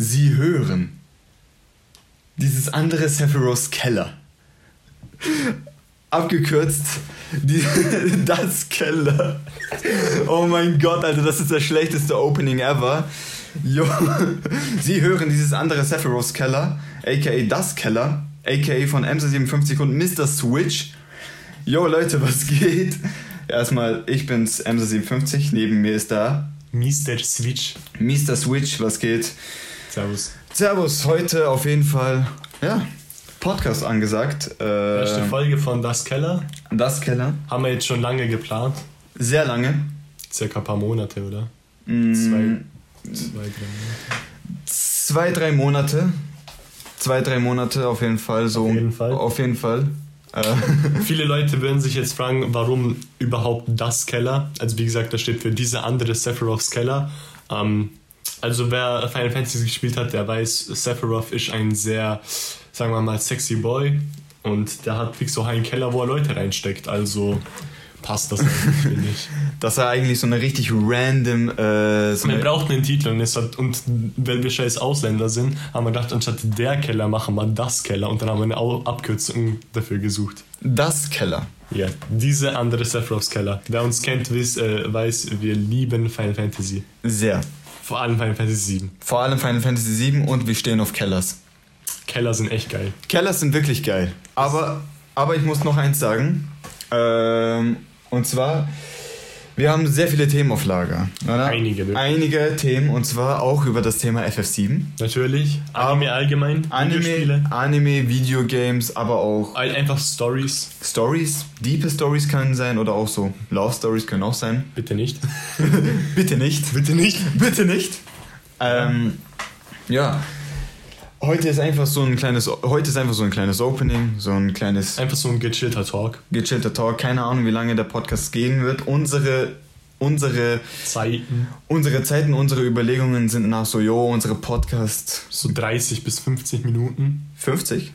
Sie hören dieses andere Sephiroths Keller. Abgekürzt, die, das Keller. Oh mein Gott, Alter, das ist das schlechteste Opening ever. Jo, Sie hören dieses andere Sephiroths Keller, aka das Keller, aka von MC57 und Mr. Switch. Jo, Leute, was geht? Erstmal, ich bin's, MC57, neben mir ist da Mr. Switch. Mr. Switch, was geht? Servus. Servus, heute auf jeden Fall, ja, Podcast angesagt. Äh, Erste Folge von Das Keller. Das Keller. Haben wir jetzt schon lange geplant. Sehr lange. Circa ein paar Monate, oder? Mm, Zwei, zwei, drei Monate. zwei, drei Monate. Zwei, drei Monate auf jeden Fall. So, Auf jeden Fall. Auf jeden Fall. Viele Leute würden sich jetzt fragen, warum überhaupt das Keller? Also wie gesagt, das steht für diese andere Sephiroths Keller. Ähm, also wer Final Fantasy gespielt hat, der weiß, Sephiroth ist ein sehr, sagen wir mal, sexy Boy. Und der hat fix so einen Keller, wo er Leute reinsteckt. Also passt das eigentlich, finde ich. dass er eigentlich so eine richtig random. Äh, so Wir eine, brauchten einen Titel und, es hat, und weil wir scheiß Ausländer sind, haben wir gedacht, anstatt der Keller machen wir das Keller und dann haben wir eine Abkürzung dafür gesucht. das Keller. Ja, diese andere Sephiroths Keller. Wer uns kennt, weiß, äh, weiß, wir lieben Final Fantasy. Sehr. Vor allem Final Fantasy 7. Vor allem Final Fantasy 7 und wir stehen auf Kellers. Keller sind echt geil. Kellers sind wirklich geil. Aber, aber ich muss noch eins sagen. Ähm, und zwar, wir haben sehr viele Themen auf Lager. Oder? Einige, wirklich. Einige Themen und zwar auch über das Thema FF7. Natürlich. Anime allgemein. Anime. Anime, Videogames, aber auch Ein- Einfach Stories. Stories. Diepe Stories können sein oder auch so Love Stories können auch sein. Bitte nicht. Bitte nicht. Bitte nicht. Bitte nicht. Ähm, ja. Heute ist einfach so ein kleines, heute ist einfach so ein kleines Opening, so ein kleines Einfach so ein gechillter Talk. gechillter Talk. Keine Ahnung, wie lange der Podcast gehen wird. Unsere, unsere, Zeiten. unsere Zeiten, unsere Überlegungen sind nach so, jo, unsere Podcast So 30 bis 50 Minuten. 50.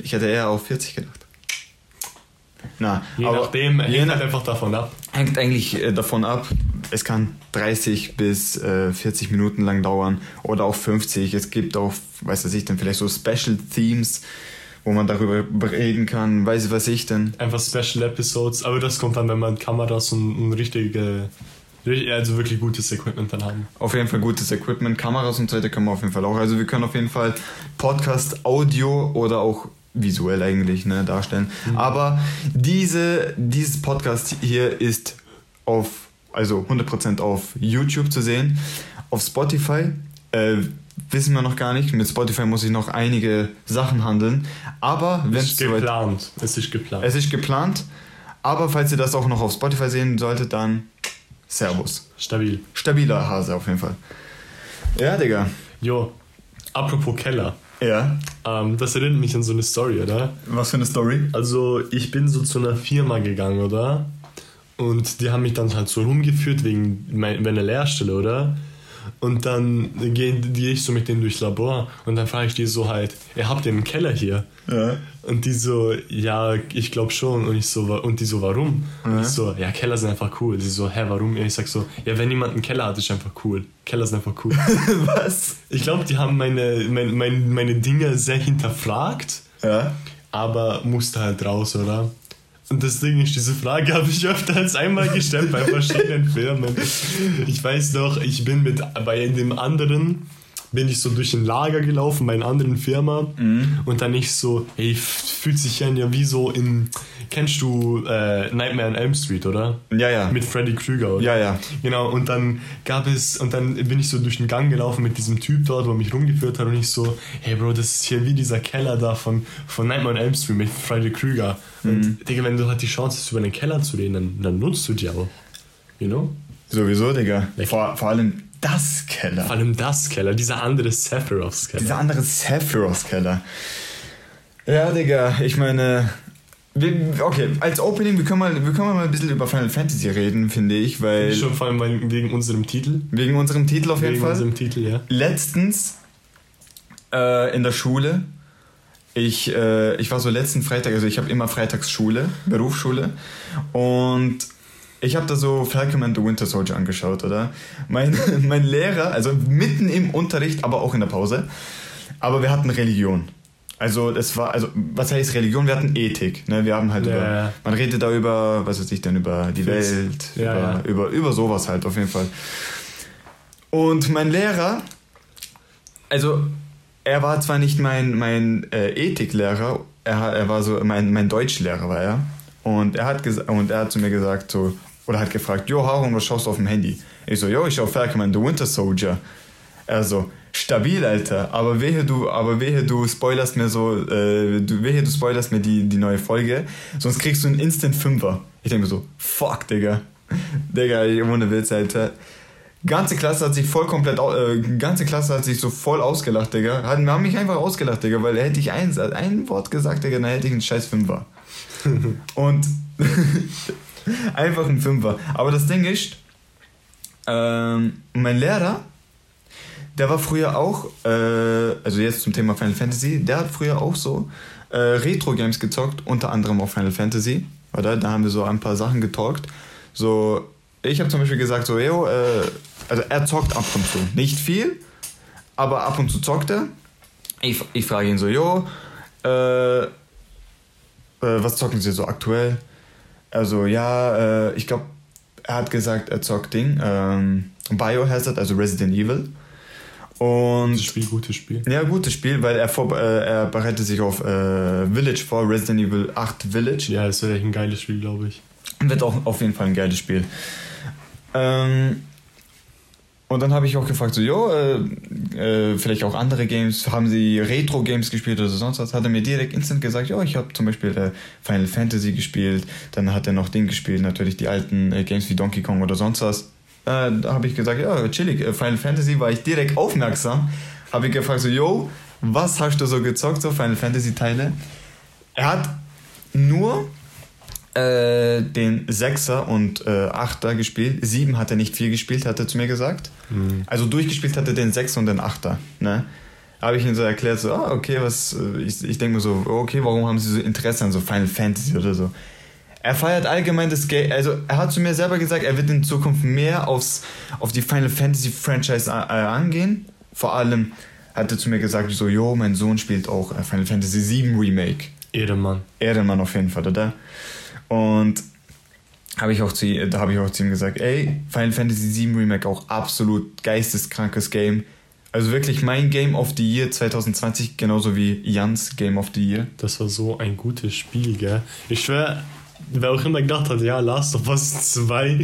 Ich hätte eher auf 40 gedacht. Na, Je aber nachdem, je hängt nach- halt einfach davon ab. hängt eigentlich äh, davon ab. Es kann 30 bis äh, 40 Minuten lang dauern oder auch 50. Es gibt auch, weiß was ich denn, vielleicht so Special Themes, wo man darüber reden kann. Weiß was ich denn. Einfach Special Episodes, aber das kommt dann, wenn man Kameras und ein richtige, also wirklich gutes Equipment dann haben. Auf jeden Fall gutes Equipment, Kameras und so weiter können wir auf jeden Fall auch. Also wir können auf jeden Fall Podcast, Audio oder auch visuell eigentlich ne, darstellen. Aber diese, dieses Podcast hier ist auf, also 100% auf YouTube zu sehen. Auf Spotify äh, wissen wir noch gar nicht. Mit Spotify muss ich noch einige Sachen handeln. Aber wenn Es geplant. Es ist geplant. es ist geplant. Aber falls ihr das auch noch auf Spotify sehen solltet, dann Servus. Stabil. Stabiler Hase auf jeden Fall. Ja, Digga. Jo, apropos Keller. Ja. Ähm, das erinnert mich an so eine Story, oder? Was für eine Story? Also, ich bin so zu einer Firma gegangen, oder? Und die haben mich dann halt so rumgeführt wegen mein- meiner Lehrstelle, oder? Und dann gehe gehe ich so mit denen durchs Labor und dann frage ich die so halt, ihr habt ihr einen Keller hier? Ja. Und die so, ja, ich glaube schon. Und ich so, und die so, warum? Und ich so, ja, Keller sind einfach cool. Die so, hä, warum? Und ich sag so, ja, wenn jemand einen Keller hat, ist einfach cool. Keller sind einfach cool. Was? ich glaube, die haben meine, meine, meine, meine Dinge sehr hinterfragt, Ja. aber musste halt raus, oder? Und das Ding ist, diese Frage habe ich öfter als einmal gestellt bei verschiedenen Firmen. Ich weiß noch, ich bin mit bei dem anderen bin ich so durch ein Lager gelaufen bei einer anderen Firma und dann ich so, ey, f- fühlt sich an ja wie so in, kennst du äh, Nightmare on Elm Street, oder? Ja, ja. Mit Freddy Krüger, oder? Ja, ja. Genau, und dann gab es, und dann bin ich so durch den Gang gelaufen mit diesem Typ dort, wo er mich rumgeführt hat und ich so, hey Bro, das ist hier wie dieser Keller da von, von Nightmare on Elm Street mit Freddy Krüger. Und Digga, wenn du halt die Chance hast, über den Keller zu reden, dann, dann nutzt du die auch. You know? Sowieso, Digga. Vor, vor allem das Keller. Vor allem das Keller, dieser andere Sephiroths Keller. Dieser andere Sephiroth Keller. Ja, Digga, ich meine. Okay, als Opening, wir können, mal, wir können mal ein bisschen über Final Fantasy reden, finde ich, weil. Schon vor allem wegen unserem Titel. Wegen unserem Titel auf jeden Wegen Fall. unserem Titel, ja. letztens äh, in der Schule. Ich, äh, ich war so letzten Freitag, also ich habe immer Freitagsschule, Berufsschule. Und ich habe da so Falcon and the Winter Soldier angeschaut, oder? Mein, mein Lehrer, also mitten im Unterricht, aber auch in der Pause, aber wir hatten Religion. Also das war, also was heißt Religion? Wir hatten Ethik. Ne? Wir haben halt Ja, über, ja. man redet da über, was weiß ich denn, über die Fils. Welt, Ja, über. Über, über sowas halt auf jeden Fall. Und mein Lehrer, also er war zwar nicht mein, mein äh, Ethiklehrer, er, er war so mein, mein Deutschlehrer war er. Und er hat und er hat zu mir gesagt so oder hat gefragt, jo Harun, was schaust du auf dem Handy? Ich so, jo, ich schau Falcon and the Winter Soldier. Er so, stabil, Alter, aber wehe du, aber wehe du spoilerst mir so, äh, du, wehe du spoilerst mir die, die neue Folge, sonst kriegst du einen Instant Fünfer. Ich denke mir so, fuck, Digga. Digga, ohne Witz, Alter. Ganze Klasse hat sich voll komplett, äh, ganze Klasse hat sich so voll ausgelacht, Digga. Hat, haben mich einfach ausgelacht, Digga, weil hätte ich ein, ein Wort gesagt, Digga, dann hätte ich einen scheiß Fünfer. Und einfach ein Fünfer. Aber das Ding ist, ähm, mein Lehrer, der war früher auch, äh, also jetzt zum Thema Final Fantasy, der hat früher auch so äh, Retro-Games gezockt, unter anderem auch Final Fantasy. Oder? Da haben wir so ein paar Sachen getalkt. So, ich habe zum Beispiel gesagt, so, yo, äh, also er zockt ab und zu. Nicht viel, aber ab und zu zockt er. Ich, ich frage ihn so, yo, äh, äh, was zocken Sie so aktuell? Also ja, äh, ich glaube, er hat gesagt, er zockt Ding, ähm, Biohazard, also Resident Evil. Und Gutes Spiel, gutes Spiel. ja, gutes Spiel, weil er, vor, äh, er bereitet sich auf äh, Village vor, Resident Evil 8 Village. Ja, das ist echt ein geiles Spiel, glaube ich. Wird auch auf jeden Fall ein geiles Spiel. Ähm, und dann habe ich auch gefragt, so, jo, äh, äh, vielleicht auch andere Games, haben sie Retro-Games gespielt oder sonst was? Hat er mir direkt instant gesagt, jo, ich habe zum Beispiel äh, Final Fantasy gespielt, dann hat er noch Ding gespielt, natürlich die alten äh, Games wie Donkey Kong oder sonst was. Äh, da habe ich gesagt, ja, chillig, äh, Final Fantasy war ich direkt aufmerksam. Habe ich gefragt, so, yo, was hast du so gezockt, so Final Fantasy Teile? Er hat nur äh, den Sechser und äh, Achter gespielt. Sieben hat er nicht viel gespielt, hat er zu mir gesagt. Also durchgespielt hat er den Sechser und den Achter. Ne? Habe ich ihm so erklärt, so, ah, okay, was, äh, ich, ich denke mir so, okay, warum haben sie so Interesse an so Final Fantasy oder so? Er feiert allgemein das Game, also er hat zu mir selber gesagt, er wird in Zukunft mehr aufs, auf die Final Fantasy Franchise äh, angehen. Vor allem hat er zu mir gesagt, so, jo, mein Sohn spielt auch äh, Final Fantasy 7 Remake. Ehrenmann. Ehrenmann auf jeden Fall, oder? Und habe ich auch zu, da habe ich auch zu ihm gesagt, ey, Final Fantasy VII Remake auch absolut geisteskrankes Game. Also wirklich mein Game of the Year 2020, genauso wie Jans Game of the Year. Das war so ein gutes Spiel, gell? Ich schwör, wer auch immer gedacht hat, ja, Last of Us 2,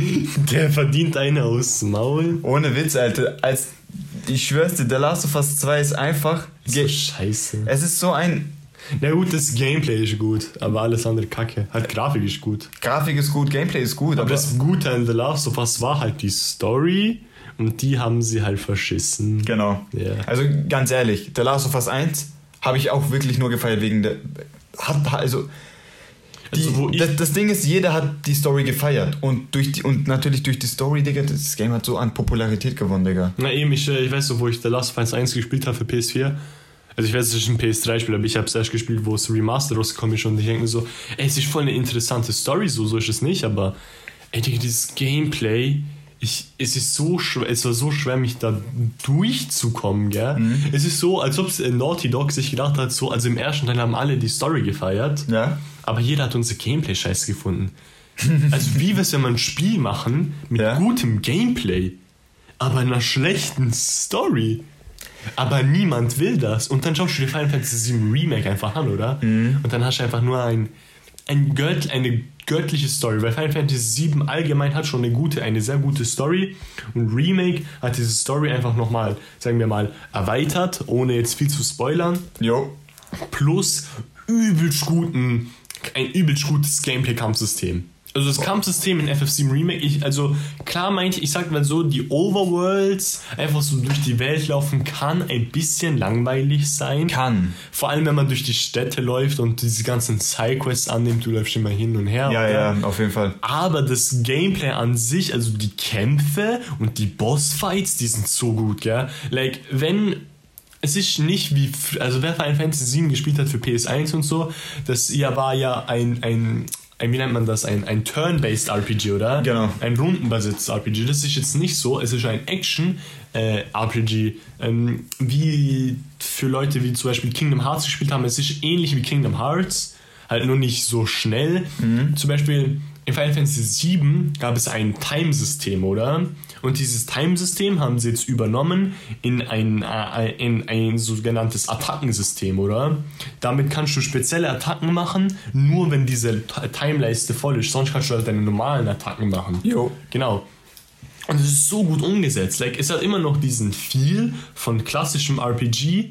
der verdient eine aus dem Maul. Ohne Witz, Alter, als ich schwör's dir, The Last of Us 2 ist einfach. So scheiße. Es ist so ein. Na gut, das Gameplay ist gut, aber alles andere kacke. Halt Grafik ist gut. Grafik ist gut, Gameplay ist gut, Aber aber. das Gute an The Last of Us war halt die Story und die haben sie halt verschissen. Genau. Ja. Also ganz ehrlich, The Last of Us 1 habe ich auch wirklich nur gefeiert wegen der. Hat, also. Die, Also, wo ich- das, das Ding ist, jeder hat die Story gefeiert. Und, durch die, und natürlich durch die Story, Digga, das Game hat so an Popularität gewonnen, Digga. Na eben, ich, äh, ich weiß noch, wo ich The Last of Us 1 gespielt habe für PS4. Also ich weiß, es ist ein PS3-Spiel, aber ich habe es erst gespielt, wo es Remaster rausgekommen ist und ich denke mir so, ey, es ist voll eine interessante Story, so, so ist es nicht, aber ey, Digga, dieses Gameplay, ich, es ist so schwer, es war so schwer, mich da durchzukommen, gell? Es ist so, als ob es äh, Naughty Dog sich gedacht hat, so, also im ersten Teil haben alle die Story gefeiert, Ja? aber jeder hat unser Gameplay scheiße gefunden. Also wie wär's, wenn wir ein Spiel machen mit Ja. gutem Gameplay, aber einer schlechten Story? Aber niemand will das. Und dann schaust du dir Final Fantasy VII Remake einfach an, oder? Und dann hast du einfach nur ein, ein Gött, eine göttliche Story. Weil Final Fantasy VII allgemein hat schon eine gute, eine sehr gute Story. Und Remake hat diese Story einfach nochmal, sagen wir mal, erweitert, ohne jetzt viel zu spoilern Jo. plus übelst guten, ein übelst gutes Gameplay-Kampfsystem. Also das Kampfsystem in FF7 Remake, ich, also klar meinte ich, ich sag mal so, die Overworlds einfach so durch die Welt laufen kann ein bisschen langweilig sein. Kann. Vor allem, wenn man durch die Städte läuft und diese ganzen Sidequests annimmt, du läufst immer hin und her. Ja, ja, auf jeden Fall. Aber das Gameplay an sich, also die Kämpfe und die Bossfights, die sind so gut, gell? Like, wenn. Es ist nicht wie. Also, wer Final Fantasy VII gespielt hat für PS1 und so, das ja war ja ein. ein ein, wie nennt man das, ein, ein Turn-Based RPG, oder? Genau. Ein rundenbasiertes RPG. Das ist jetzt nicht so, es ist ein Action-RPG, ähm, wie für Leute, wie zum Beispiel Kingdom Hearts gespielt haben. Es ist ähnlich wie Kingdom Hearts, halt nur nicht so schnell. Zum Beispiel in Final Fantasy VII gab es ein Time-System, oder? Und dieses Time-System haben sie jetzt übernommen in ein, äh, in ein sogenanntes Attackensystem, oder? Damit kannst du spezielle Attacken machen, nur wenn diese Timeleiste voll ist. Sonst kannst du halt deine normalen Attacken machen. Jo. Genau. Und es ist so gut umgesetzt. Like, es hat immer noch diesen Feel von klassischem RPG,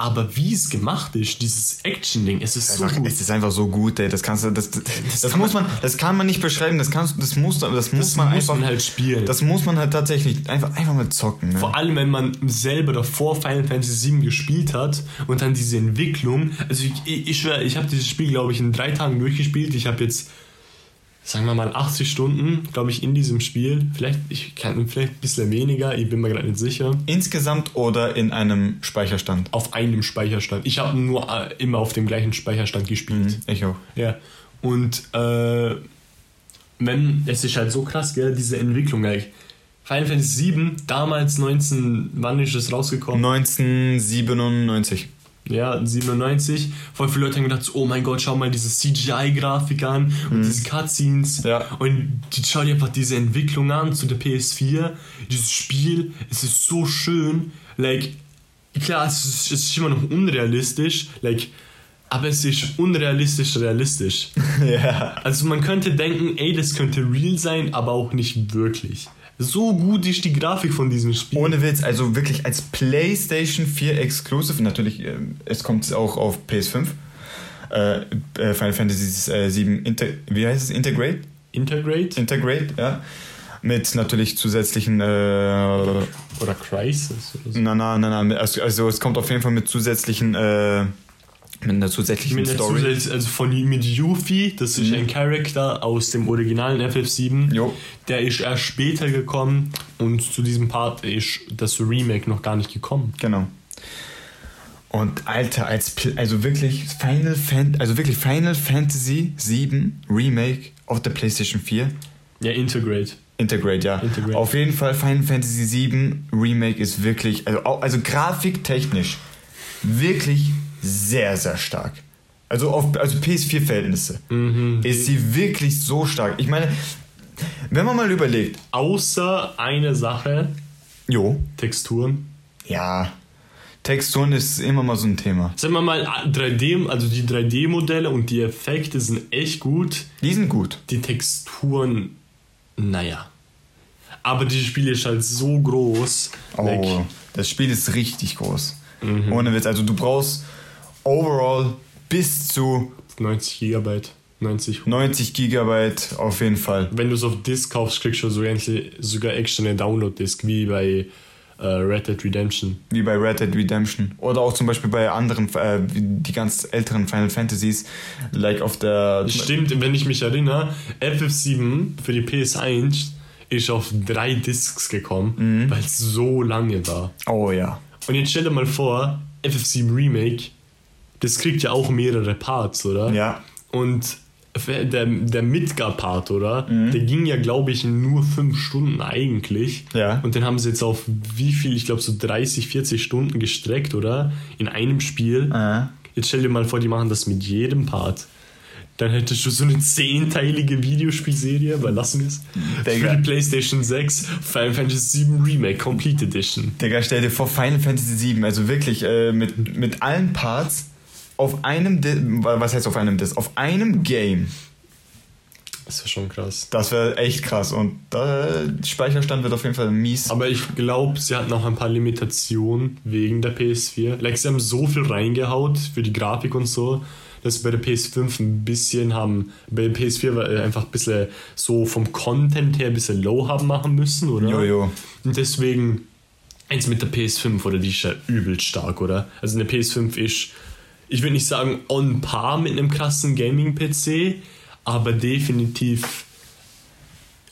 aber wie es gemacht ist, dieses Action-Ding, es ist so Einfach, gut. es ist einfach so gut, ey. Das kannst du, das, das, das muss man, das kann man nicht beschreiben. Das kannst, das muss, das muss Das man muss einfach, man halt spielen. das muss man halt tatsächlich einfach, einfach mal zocken. Ne? Vor allem, wenn man selber davor Final Fantasy VII gespielt hat und dann diese Entwicklung. Also ich, ich, ich schwör, ich habe dieses Spiel, glaube ich, in drei Tagen durchgespielt. Ich habe jetzt, sagen wir mal, 80 Stunden, glaube ich, in diesem Spiel. Vielleicht, ich kann vielleicht ein bisschen weniger, ich bin mir gerade nicht sicher. Insgesamt oder in einem Speicherstand. Auf einem Speicherstand. Ich habe nur äh, immer auf dem gleichen Speicherstand gespielt. Ich auch. Ja. Und äh, wenn, es ist halt so krass, gell, diese Entwicklung. Like, Final Fantasy VII, damals 19, wann ist das rausgekommen? 1997. Ja, 97. Voll viele Leute haben gedacht, so, oh mein Gott, schau mal diese CGI-Grafik an und diese Cutscenes. Ja. Und die, schau dir einfach diese Entwicklung an zu der PS4. Dieses Spiel, es ist so schön. Like, klar, es ist, es ist immer noch unrealistisch. Like, aber es ist unrealistisch realistisch. ja. Also man könnte denken, ey, das könnte real sein, aber auch nicht wirklich. So gut ist die Grafik von diesem Spiel. Ohne Witz, also wirklich als PlayStation 4 Exclusive, natürlich, äh, es kommt auch auf PS5. Äh, äh, Final Fantasy äh, 7, Inter wie heißt es? Integrate? Integrate Integrate, ja. Mit natürlich zusätzlichen, äh, oder Crisis oder so. na, na, na, na, also, also es kommt auf jeden Fall mit zusätzlichen, äh, mit einer zusätzlichen Mit der Story. Zusatz, also von mit Yuffie, das ist ein Charakter aus dem originalen FF7. Jo. Der ist erst später gekommen und zu diesem Part ist das Remake noch gar nicht gekommen. Genau. Und Alter, als also wirklich Final Fan also wirklich Final Fantasy 7 Remake auf der PlayStation 4 Ja, Integrate. Integrate, ja. Integrate. Auf jeden Fall Final Fantasy 7 Remake ist wirklich also also grafiktechnisch wirklich sehr sehr stark. Also auf also PS4 Verhältnisse Mhm. ist sie wirklich so stark. Ich meine, wenn man mal überlegt, Außer eine Sache, jo, Texturen. ja, Texturen ist immer mal so ein Thema. Sagen wir mal, 3D, also die 3D-Modelle und die Effekte sind echt gut. Die sind gut. Die Texturen, naja. Aber dieses Spiel ist halt so groß. Oh, like, das Spiel ist richtig groß. Mhm. Ohne Witz. Also du brauchst overall bis zu 90 Gigabyte. 90. 90 Gigabyte auf jeden Fall. Wenn du es auf Disc kaufst, kriegst du sogar, sogar extra eine Download-Disc, wie bei äh, Red Dead Redemption. Wie bei Red Dead Redemption. Oder auch zum Beispiel bei anderen, äh, die ganz älteren Final Fantasies. Like auf der... Stimmt, wenn ich mich erinnere, FF7 für die PS1 ist auf drei Discs gekommen, weil es so lange war. Oh ja. Und jetzt stell dir mal vor, FF7 Remake, das kriegt ja auch mehrere Parts, oder? Ja. Und der, der Midgar-Part, oder? Mhm. Der ging ja, glaube ich, nur fünf Stunden eigentlich. Ja. Und den haben sie jetzt auf wie viel, ich glaube so 30, 40 Stunden gestreckt, oder? In einem Spiel. Äh. Jetzt stell dir mal vor, die machen das mit jedem Part. Dann hättest du so eine zehnteilige Videospielserie, weil lassen wir es. Für die PlayStation 6, Final Fantasy VII Remake Complete Edition. Digga, stell dir vor, Final Fantasy 7, also wirklich äh, mit, mit allen Parts auf einem, Di was heißt auf einem Disc? Auf einem Game. Das ist schon krass. Das wäre echt krass und der Speicherstand wird auf jeden Fall mies. Aber ich glaube, sie hatten auch ein paar Limitationen wegen der PS4. Like, sie haben so viel reingehaut für die Grafik und so, dass sie bei der PS5 ein bisschen haben, bei der PS4 war, äh, einfach ein bisschen so vom Content her ein bisschen low haben machen müssen, oder? Jojo. Und deswegen, eins mit der PS5, oder die ist ja übelst stark, oder? Also eine PS5 ist, ich würde nicht sagen on par mit einem krassen Gaming-PC, aber definitiv,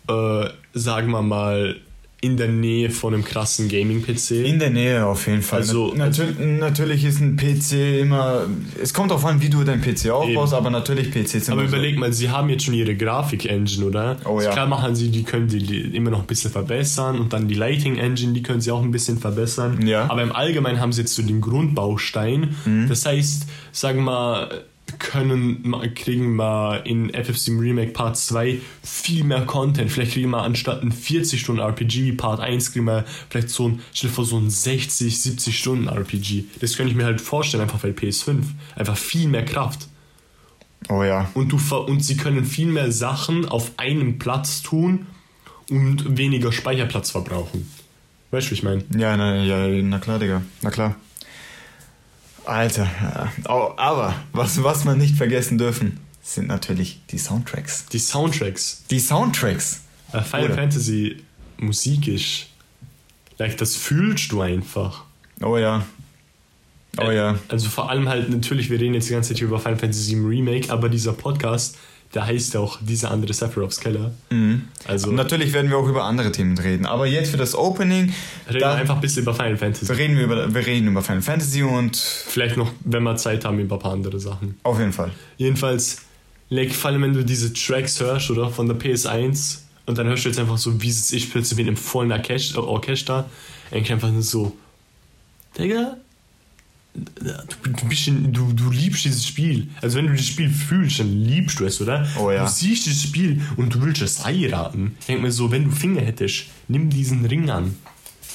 äh, sagen wir mal, in der Nähe von einem krassen Gaming-PC. In der Nähe auf jeden Fall. Also- Na, natürlich, natürlich ist ein PC immer. Es kommt darauf an, wie du dein PC aufbaust, aber natürlich PCs sind Aber immer so- überleg mal, sie haben jetzt schon ihre Grafik-Engine, oder? Oh ja. Klar machen sie, die können die immer noch ein bisschen verbessern und dann die Lighting-Engine, die können sie auch ein bisschen verbessern. Ja. Mhm. Aber im Allgemeinen haben sie jetzt so den Grundbaustein. Das heißt, sagen wir mal, können, kriegen wir in FF7 Remake Part 2 viel mehr Content. Vielleicht kriegen wir anstatt ein 40 Stunden RPG wie Part 1, kriegen wir vielleicht so ein, stell vor, so ein 60, 70 Stunden RPG. Das könnte ich mir halt vorstellen, einfach bei PS5. Einfach viel mehr Kraft. Oh ja. Und, du, ver- und sie können viel mehr Sachen auf einem Platz tun und weniger Speicherplatz verbrauchen. Weißt du, wie ich meine? Ja, na, ja, na klar, Digga. Na klar. Alter. Ja. Oh, aber was, was wir nicht vergessen dürfen, sind natürlich die Soundtracks. Die Soundtracks. Die Soundtracks. Äh, Final Oder? Fantasy Musik ist. Like, das fühlst du einfach. Oh ja. Oh ja. Also vor allem halt, natürlich, wir reden jetzt die ganze Zeit über Final Fantasy VII Remake, aber dieser Podcast, der heißt ja auch dieser andere Sephiroth's Keller. Also Und natürlich werden wir auch über andere Themen reden. Aber jetzt für das Opening reden wir da einfach ein bisschen über Final Fantasy. reden wir, über, wir reden über Final Fantasy und Vielleicht noch, wenn wir Zeit haben, über ein paar andere Sachen. auf jeden Fall. Jedenfalls, like, vor allem wenn du diese Tracks hörst, oder, von der PS1 und dann hörst du jetzt einfach so, wie es ist plötzlich mit einem vollen Orchester, eigentlich einfach nur so, Digga, bist in, du, du liebst dieses Spiel. Also wenn du das Spiel fühlst, dann liebst du es, oder? Oh ja. Du siehst dieses Spiel und du willst es heiraten. Ich denk mir so, wenn du Finger hättest, nimm diesen Ring an.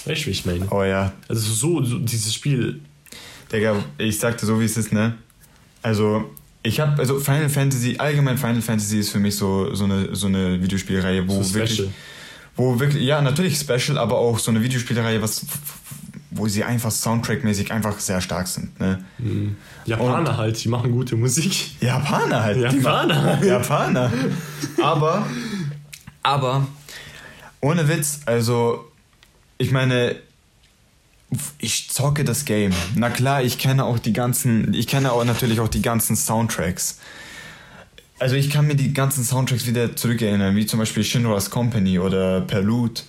Weißt du, wie ich meine? Oh ja. Also so, so dieses Spiel, Digga, ich sagte so, wie es ist, ne? Also, ich habe also Final Fantasy, allgemein Final Fantasy ist für mich so, so, eine, so eine Videospielreihe, wo so wirklich. special. Wo wirklich, ja, natürlich special, aber auch so eine Videospielreihe, was, wo sie einfach soundtrackmäßig einfach sehr stark sind, ne? Japaner halt, die machen gute Musik. Japaner halt. die Japaner. ma- Japaner. Aber, aber, ohne Witz, also, ich meine, ich zocke das Game. Na klar, ich kenne auch die ganzen, ich kenne auch natürlich auch die ganzen Soundtracks. Also ich kann mir die ganzen Soundtracks wieder zurückerinnern, wie zum Beispiel Shinra's Company oder Prelude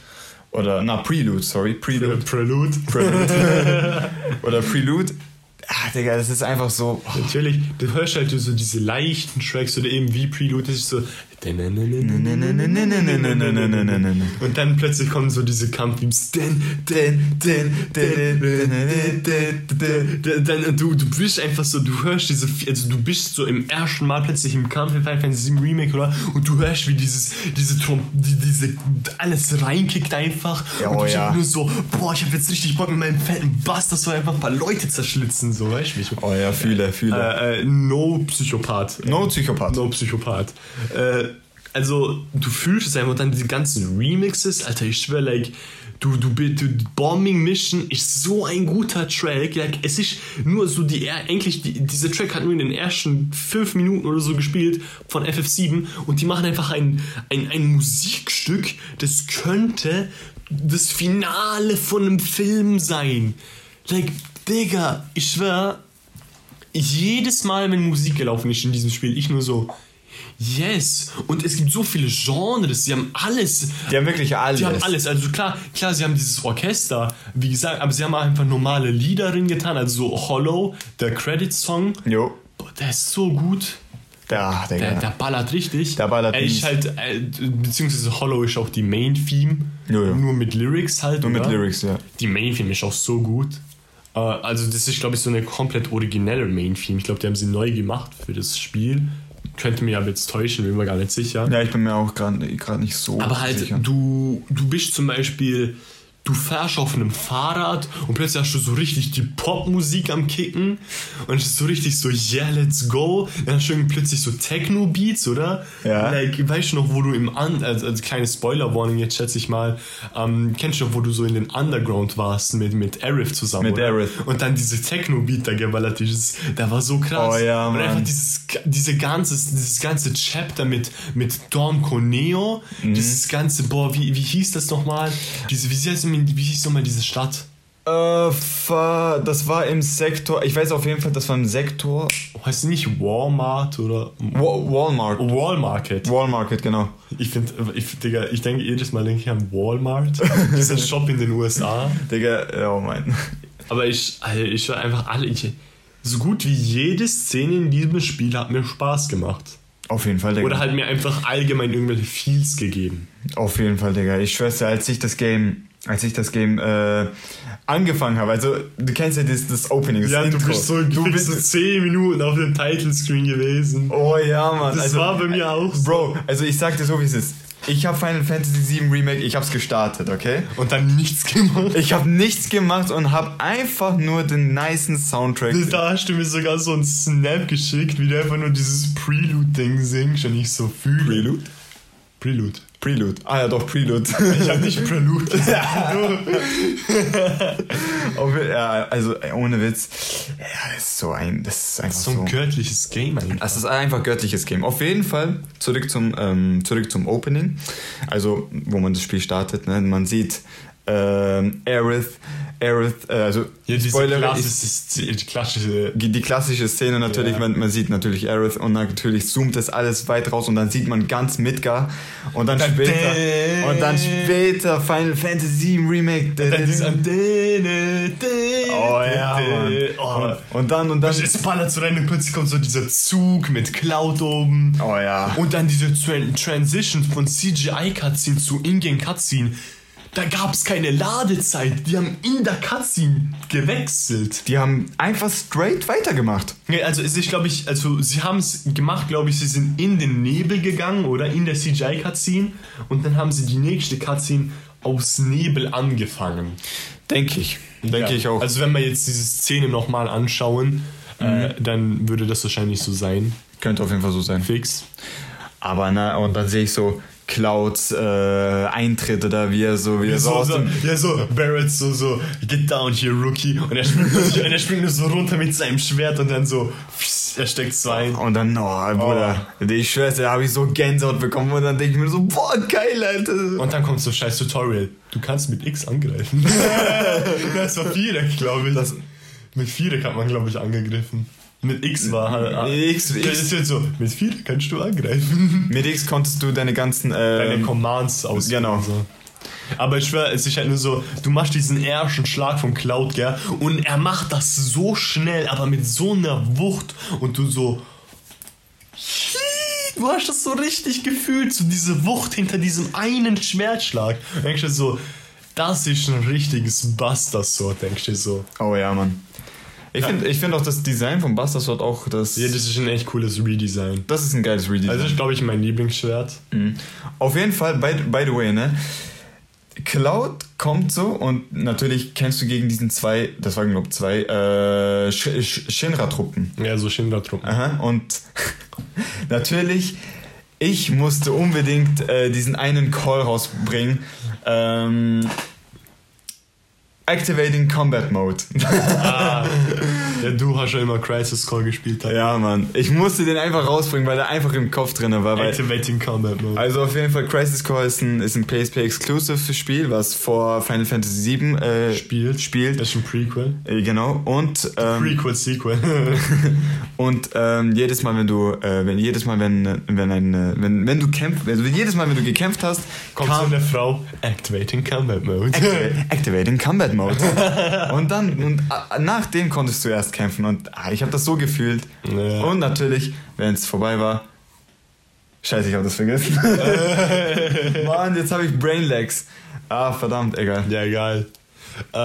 oder, na, Prelude, sorry, Prelude. Prelude. Prelude. oder Prelude. Ah, Digga, das ist einfach so. oh, Natürlich, du hörst halt so diese leichten Tracks oder eben wie Prelude, das ist so. Und dann plötzlich kommen so diese Kampfthemes. Dann, du, du bist einfach so, du hörst diese, also du bist so im ersten Mal plötzlich im Kampf in Final Fantasy VII Remake, oder? Und du hörst, wie dieses, diese Trom, die, diese, alles reinkickt einfach. Ja, und du oh bist ja. nur so, boah, ich hab jetzt richtig Bock mit meinem fetten Bass, dass du einfach ein paar Leute zerschlitzen, so, weißt du, Oh ja, fühle, fühle. äh, äh, no Psychopath. no Psychopath. No Psychopath. Äh, also, du fühlst es einfach dann diese ganzen Remixes, Alter, ich schwör, like, du, du, du, Bombing Mission ist so ein guter Track. Like, es ist nur so, die, eigentlich, die, dieser Track hat nur in den ersten fünf Minuten oder so gespielt von FF7 und die machen einfach ein, ein, ein Musikstück, das könnte das Finale von einem Film sein. Like, Digga, ich schwör, jedes Mal, wenn Musik gelaufen ist in diesem Spiel, ich nur so, yes. Und es gibt so viele Genres, sie haben alles. Die haben wirklich alles. Die haben alles. Also klar, klar, sie haben dieses Orchester, wie gesagt, aber sie haben auch einfach normale Lieder drin getan, also so Hollow, der Credit-Song. Jo. Boah, der ist so gut. Da, Digga. Der, der ballert richtig. Der ballert er ist mies. halt, äh, beziehungsweise Hollow ist auch die Main-Theme. Jo, jo. Nur mit Lyrics halt. Nur mit oder? Lyrics, ja. Die Main-Theme ist auch so gut. Äh, also das ist, glaube ich, so eine komplett originelle Main-Theme. Ich glaube, die haben sie neu gemacht für das Spiel. Könnte mir aber jetzt täuschen, bin mir gar nicht sicher. Ja, ich bin mir auch gerade nicht so Aber halt, sicher. du, du bist zum Beispiel, du fährst auf einem Fahrrad und plötzlich hast du so richtig die Popmusik am Kicken und es ist so richtig so, yeah, let's go. Dann hast du plötzlich so Techno-Beats, oder? Ja. Like, weißt du noch, wo du im, Un also, also kleine Spoiler-Warning jetzt schätze ich mal, ähm, kennst du noch, wo du so in den Underground warst mit, mit Aerith zusammen, Mit oder? Aerith. Und dann diese Techno-Beat da geballert ist, der war so krass. Oh ja, und einfach Mann. dieses, diese ganze, dieses ganze Chapter mit, mit Dawn Coneo, Mhm. dieses ganze, boah, wie, wie hieß das nochmal? Diese, wie, hieß, wie hieß nochmal diese Stadt? Äh, Das war, im Sektor, ich weiß auf jeden Fall, das war im Sektor Heißt nicht Walmart oder Wa- Walmart. Wallmarket? Walmart, genau. Ich finde, ich, Digga, ich denke jedes Mal denke ich an Walmart. Dieser Shop in den USA. Digga, ja, oh mein. Aber ich, Alter, ich war einfach alle. Ich, so gut wie jede Szene in diesem Spiel hat mir Spaß gemacht. Auf jeden Fall, Digga. Oder halt mir einfach allgemein irgendwelche Feels gegeben. Auf jeden Fall, Digga. Ich schwör's dir, als ich das Game, als ich das Game äh, angefangen habe, also du kennst ja das, das Opening, das Intro. du bist so 10 Minuten auf dem Title-Screen gewesen. Oh ja, Mann. Das war bei mir auch so. Bro, also ich sag dir so, wie es ist. Ich habe Final Fantasy VII Remake, ich hab's gestartet, okay? Und dann nichts gemacht. Ich habe nichts gemacht und habe einfach nur den nicen Soundtrack. Da hast du mir sogar so einen Snap geschickt, wie du einfach nur dieses Prelude-Ding singst und ich so fühle. Prelude? Prelude. Prelude. Ah ja, doch, Prelude. Ich habe nicht Prelude. Auf- ja, also ohne Witz. Ja, das ist so ein, das ist einfach so so. ein göttliches Game eigentlich. Es ist einfach göttliches Game. Auf jeden Fall zurück zum, ähm, zurück zum Opening. Also, wo man das Spiel startet. Ne? Man sieht ähm, Aerith, Aerith, äh, also Ja, Spoiler, klassische, die klassische die, klassische Szene natürlich, Ja. man, man sieht natürlich Aerith und natürlich zoomt das alles weit raus und dann sieht man ganz Midgar und dann Dann- später und dann später Final Fantasy VII Remake. Dann diese Antenne. Oh ja, Mann. Oh. Und dann und dann. Es ballert so rein und plötzlich kommt so dieser Zug mit Cloud oben. Oh ja. Und dann diese Tran Transition von CGI-Cutscene zu Ingame-Cutscene. Da gab es keine Ladezeit. Die haben in der Cutscene gewechselt. Die haben einfach straight weitergemacht. Ja, also es ist, glaube ich, also sie haben es gemacht, glaube ich, sie sind in den Nebel gegangen oder in der CGI-Cutscene und dann haben sie die nächste Cutscene aus Nebel angefangen. Denke ich. Denke Ja. ich auch. Also wenn wir jetzt diese Szene nochmal anschauen, äh, dann würde das wahrscheinlich so sein. Könnte auf jeden Fall so sein. Fix. Aber na, und dann sehe ich so Clouds äh, Eintritte da, wie er so, wie er so, So, ja, so, Barrett so, so, get down here, Rookie. Und er springt, nur so- und er springt so runter mit seinem Schwert und dann so, pss, er steckt so ein. Und dann, oh, Bruder, ich schwör's, da habe ich so Gänsehaut bekommen und dann denke ich mir so, boah, geil, Alter. Und dann kommt so scheiß Tutorial. Du kannst mit X angreifen. das war Viereck, glaube ich. Das- mit Viereck hat man, glaube ich, angegriffen. Mit X war halt. Mit X- das X- ist jetzt so, mit Viereck kannst du angreifen. Mit X konntest du deine ganzen. Deine Äh, Commands ausführen. genau. So. Aber ich schwör, es ist halt nur so, du machst diesen ersten Schlag von Cloud, gell? Und er macht das so schnell, aber mit so einer Wucht und du so. Du hast das so richtig gefühlt, so diese Wucht hinter diesem einen Schwertschlag. Und denkst du so, das ist ein richtiges Buster Sword, denkst du so. oh ja, Mann. Ich finde ich find auch das Design von Buster Sword auch das. Ja, das ist ein echt cooles Redesign. das ist ein geiles Redesign. Also, das ist, glaube ich, mein Lieblingsschwert. Mhm. Auf jeden Fall, by, by the way, ne? Cloud kommt so und natürlich kämpfst du gegen diesen zwei, das waren glaube ich zwei, äh, Sh Sh Shinra-Truppen. Ja, so Shinra-Truppen. Aha, und natürlich, ich musste unbedingt äh, diesen einen Call rausbringen. Ähm, Activating Combat Mode. Ah, ja, du hast ja immer Crisis Core gespielt. Halt. ja, Mann. Ich musste den einfach rausbringen, weil der einfach im Kopf drin war. Activating Combat Mode. also auf jeden Fall, Crisis Core ist ein, ist ein PSP-Exclusive Spiel, was vor Final Fantasy VII äh, Spielt. spielt. Das ist ein Prequel. Äh, genau. Und, ähm, Prequel, Sequel. und ähm, jedes Mal, wenn du, äh, wenn jedes Mal, wenn, wenn ein, äh, wenn, wenn du kämpfst, also jedes Mal, wenn du gekämpft hast, Kommt so eine Frau. Activating Combat Mode. Activating Combat Mode. und dann, und äh, nach dem konntest du erst kämpfen. Und ah, ich habe das so gefühlt. Ja. Und natürlich, wenn es vorbei war, scheiße, ich habe das vergessen. Mann, jetzt habe ich Brainlags. Ah, verdammt, egal. Ja, egal. Äh,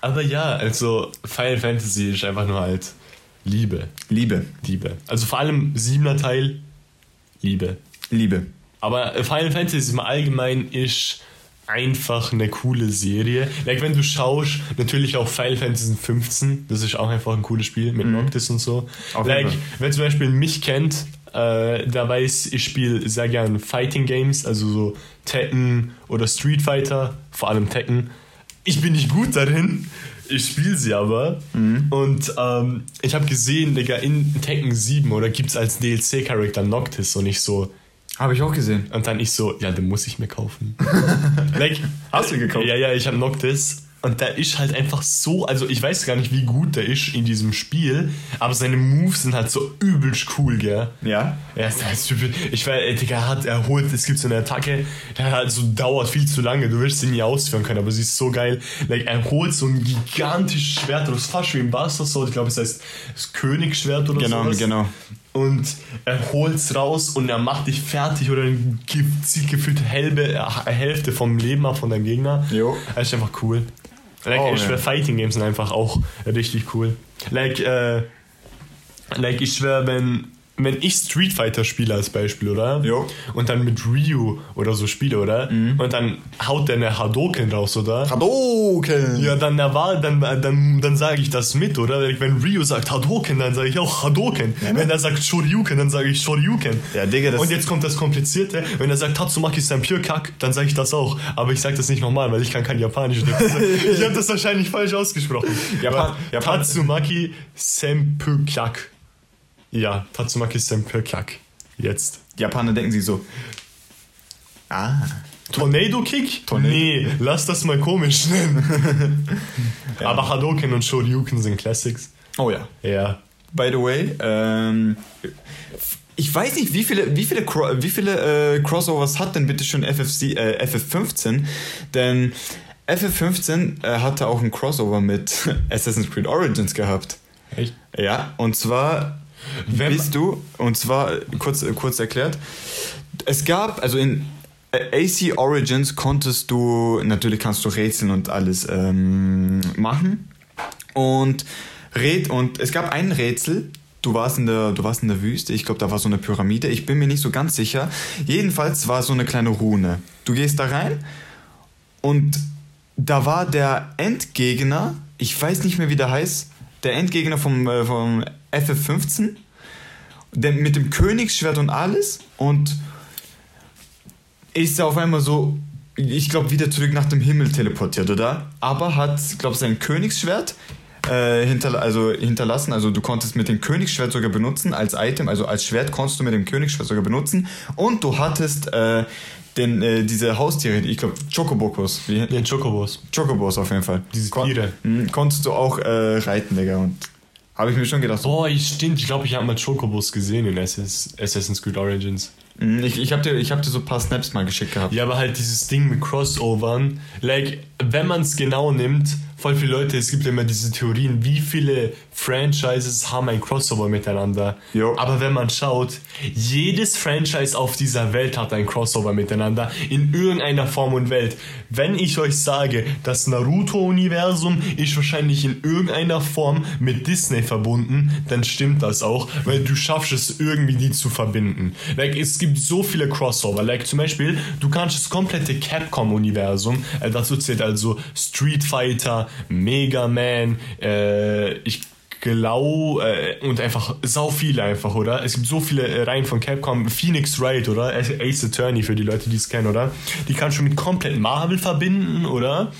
aber ja, also Final Fantasy ist einfach nur halt Liebe. Liebe, Liebe. Also vor allem siebener Teil, Liebe. Liebe. Aber Final Fantasy im Allgemeinen ist einfach eine coole Serie. Like, wenn du schaust, natürlich auch Final Fantasy 15, das ist auch einfach ein cooles Spiel mit Noctis und so. Mhm. Auf like, wer zum Beispiel mich kennt, äh, der weiß, ich spiele sehr gern Fighting Games, also so Tekken oder Street Fighter, vor allem Tekken. Ich bin nicht gut darin, ich spiele sie aber. Mhm. Und ähm, ich habe gesehen, Digga, in Tekken 7 oder gibt's als DLC-Charakter Noctis und ich so, Habe ich auch gesehen. und dann ich so, ja, den muss ich mir kaufen. like, Hast du gekauft? Ja, ja, ich habe Noctis. Und der ist halt einfach so, also ich weiß gar nicht, wie gut der ist in diesem Spiel, aber seine Moves sind halt so übelst cool, gell? Ja. Ja, ist halt stupid. Ich weiß, ey, Digga, er hat, er holt, es gibt so eine Attacke, der halt so dauert viel zu lange, du wirst sie nie ausführen können, aber sie ist so geil. Like, er holt so ein gigantisches Schwert, das ist fast wie ein Buster Sword, ich glaube, es heißt das Königsschwert oder so. Genau, sowas. genau. Und er holt's raus und er macht dich fertig oder zieht gefühlt halbe, äh, Hälfte vom Leben ab von deinem Gegner. Jo. Das ist einfach cool. Like, Oh, ich schwör, Fighting Games sind einfach auch richtig cool. Like, äh, like ich schwör, wenn, wenn ich Street Fighter spiele als Beispiel, oder? Jo. Und dann mit Ryu oder so spiele, oder? Und dann haut der eine Hadoken raus, oder? Hadouken! Ja, dann, dann, dann, dann sage ich das mit, oder? Wenn Ryu sagt Hadoken, dann sage ich auch Hadoken. Wenn er sagt Shoryuken, dann sage ich Shoryuken. Ja, Digga, das- Und jetzt kommt das Komplizierte. Wenn er sagt Tatsumaki Senpyokak, dann sage ich das auch. Aber ich sage das nicht nochmal, weil ich kann kein Japanisch. ich habe das wahrscheinlich falsch ausgesprochen. Japan- Japan- Tatsumaki Senpyokak. Ja, Tatsumaki Senpyokak. Jetzt. Japaner denken sich so. Ah. Tornado Kick? Tornado- Nee, lass das mal komisch nennen. Aber Hadoken und Shoryuken sind Classics. Oh ja. Ja. By the way, ähm, ich weiß nicht, wie viele, wie viele, wie viele äh, Crossovers hat denn bitte schon FFC, äh, FF15? Denn FF15 äh, hatte auch ein Crossover mit Assassin's Creed Origins gehabt. Echt? Ja, und zwar Wenn bist du, und zwar kurz, kurz erklärt, es gab, also in äh, AC Origins konntest du, natürlich kannst du Rätseln und alles ähm, machen. Und, Rät, und es gab ein Rätsel, du warst in der, du warst in der Wüste, ich glaube, da war so eine Pyramide, ich bin mir nicht so ganz sicher. Jedenfalls war so eine kleine Rune. Du gehst da rein und da war der Endgegner, ich weiß nicht mehr, wie der heißt, der Endgegner vom, äh, vom FF15, der, mit dem Königsschwert und alles und ist er auf einmal so, ich glaube, wieder zurück nach dem Himmel teleportiert, oder? Aber hat, glaube sein Königsschwert äh, hinterla also hinterlassen. Also du konntest mit dem Königsschwert sogar benutzen als Item, also als Schwert konntest du mit dem Königsschwert sogar benutzen. Und du hattest äh, den, äh, diese Haustiere, ich glaube Chocobokos. Wie, Den Chocobos. Chocobos auf jeden Fall. Diese Kon Tiere. Mhm, konntest du auch äh, reiten, Digga. Und habe ich mir schon gedacht, Boah, ich- stimmt. Ich glaube, ich habe mal Chocobos gesehen in SS, Assassin's Creed Origins. mhm, ich, ich habe dir, ich hab dir so ein paar Snaps mal geschickt gehabt. Ja, aber halt dieses Ding mit Crossovern. Like, wenn man es genau nimmt, voll viele Leute, es gibt ja immer diese Theorien, wie viele Franchises haben ein Crossover miteinander. Jo. Aber wenn man schaut, jedes Franchise auf dieser Welt hat ein Crossover miteinander in irgendeiner Form und Welt. Wenn ich euch sage, das Naruto-Universum ist wahrscheinlich in irgendeiner Form mit Disney verbunden, dann stimmt das auch, weil du schaffst es irgendwie, die zu verbinden. Like, es gibt so viele Crossover. Like, zum Beispiel, du kannst das komplette Capcom-Universum, äh, dazu zählt also Street Fighter, Mega Man, äh, ich glaube, äh, und einfach sau viele einfach, oder? Es gibt so viele äh, Reihen von Capcom, Phoenix Wright, oder? Ace Attorney für die Leute, die es kennen, oder? Die kannst du mit komplett Marvel verbinden, oder?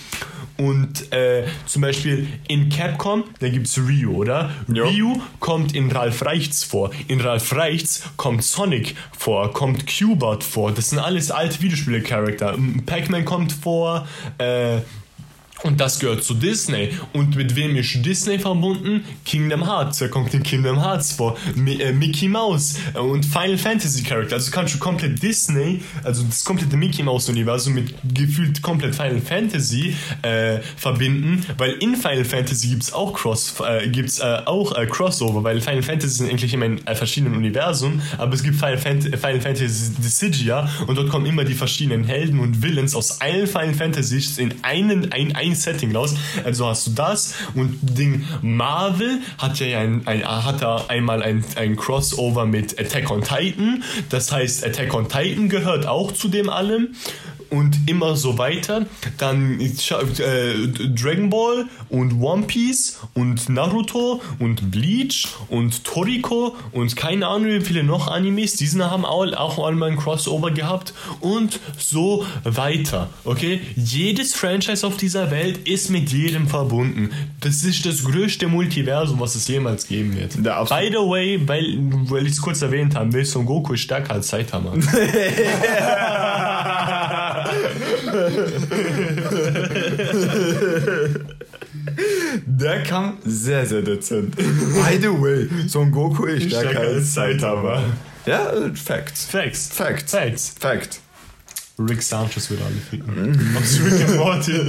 Und äh, zum Beispiel in Capcom, da gibt's Ryu, oder? Jo. Ryu kommt in Ralf Reichts vor. In Ralf Reichts kommt Sonic vor, kommt Cubert vor. Das sind alles alte Videospiele-Charakter. Pac-Man kommt vor, äh, und das gehört zu Disney. Und mit wem ist Disney verbunden? Kingdom Hearts. Wer kommt in Kingdom Hearts vor? Mi äh, Mickey Mouse äh, und Final Fantasy Charakter. Also kannst du komplett Disney, also das komplette Mickey Mouse Universum mit gefühlt komplett Final Fantasy äh, verbinden, weil in Final Fantasy gibt's auch Cross, äh, gibt's äh, auch äh, Crossover, weil Final Fantasy sind eigentlich immer in verschiedenen Universen, aber es gibt Final, Fant Final Fantasy Dissidia und dort kommen immer die verschiedenen Helden und Villains aus allen Final Fantasies in einen, ein, ein Setting raus. Also hast du das und Ding Marvel hat ja ein, ein, hat da einmal ein, ein Crossover mit Attack on Titan. Das heißt, Attack on Titan gehört auch zu dem allem und immer so weiter. Dann äh, Dragon Ball und One Piece und Naruto und Bleach und Toriko und keine Ahnung wie viele noch Animes. Diese haben auch, auch einmal ein Crossover gehabt und so weiter. Okay? Jedes Franchise auf dieser Welt ist mit jedem verbunden. Das ist das größte Multiversum, was es jemals geben wird. Absolut- By the way, weil, weil ich es kurz erwähnt habe, Will Son Goku ist stärker als Saitama. Der kam sehr, sehr dezent. By the way, Son Goku ist stärker als Saitama. Ja, äh, Facts. Facts. Facts. Facts. Fact. Rick Sanchez würde alle ficken. Aus Rick and Morty.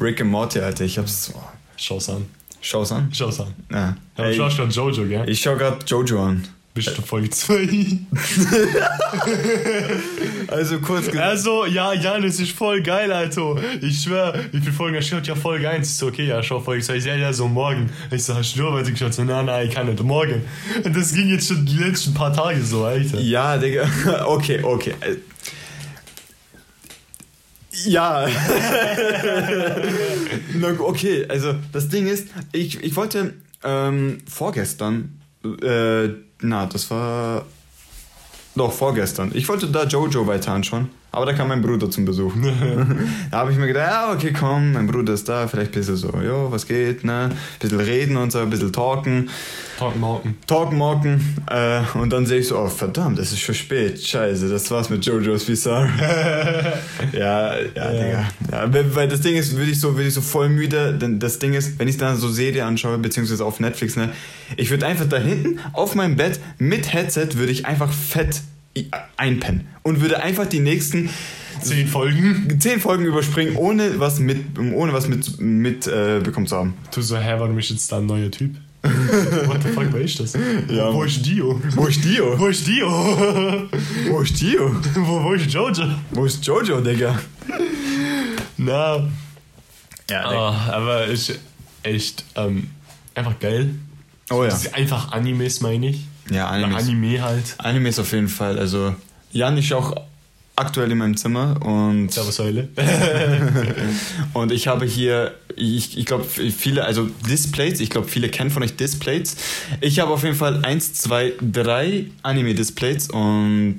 Rick and Morty, Alter, ich hab's. Oh. Schau's an. Schau's an. Schau's an. Ja. Ey, du schaust schon Jojo, gell? ich schau grad Jojo an. Bist du Folge 2? Also kurz gesagt. Also, ja, Jan, es ist voll geil, Alter. Ich schwör, wie viele Folgen hast du geschaut? Ja, Folge 1. Ich so, okay, ja, schau Folge 2. Ja, ja, so morgen. Ich so, hast du nur weiter geschaut? So, nein, nein, ich kann nicht. Morgen. Und das ging jetzt schon die letzten paar Tage so, Alter. Ja, Digga. Okay, okay. Ja. Okay, also das Ding ist, ich, ich wollte ähm, vorgestern, äh, na, das war doch vorgestern. Ich wollte da Jojo weiter anschauen, aber da kam mein Bruder zum Besuch. da habe ich mir gedacht, ja, okay, komm, mein Bruder ist da, vielleicht ein bisschen so, jo, was geht, ne? Ein bisschen reden und so, ein bisschen talken. Talk Mountain. Talken, morgen. Äh, und dann sehe ich so, oh verdammt, es ist schon spät. Scheiße, das war's mit JoJo's Bizarre. ja, ja, Digga. Ja, weil das Ding ist, würde ich so, würde ich so voll müde, denn das Ding ist, wenn ich dann so Serie anschaue, beziehungsweise auf Netflix, ne, ich würde einfach da hinten auf meinem Bett mit Headset würde ich einfach fett einpennen und würde einfach die nächsten Zehn Folgen. zehn Folgen überspringen, ohne was mit, ohne was mit, mit äh, bekommen zu haben. Du so, hä, warum ist jetzt da ein neuer Typ? What the fuck, wer ist das? Ja, wo ist Dio? Wo ist Dio? Wo ist Dio? Wo ist Dio? wo, wo ist Jojo? Wo ist Jojo, Digga? Na, Ja, ah, aber ist echt ähm, einfach geil. Oh ja. Das ist einfach Animes, meine ich. Ja, Oder Animes. Anime halt. Animes auf jeden Fall. Also, Jan ist auch aktuell in meinem Zimmer und, Serversäule. und ich habe hier, ich, ich glaube, viele, also Displays, ich glaube, viele kennen von euch Displays. Ich habe auf jeden Fall eins, zwei, drei Anime-Displays und,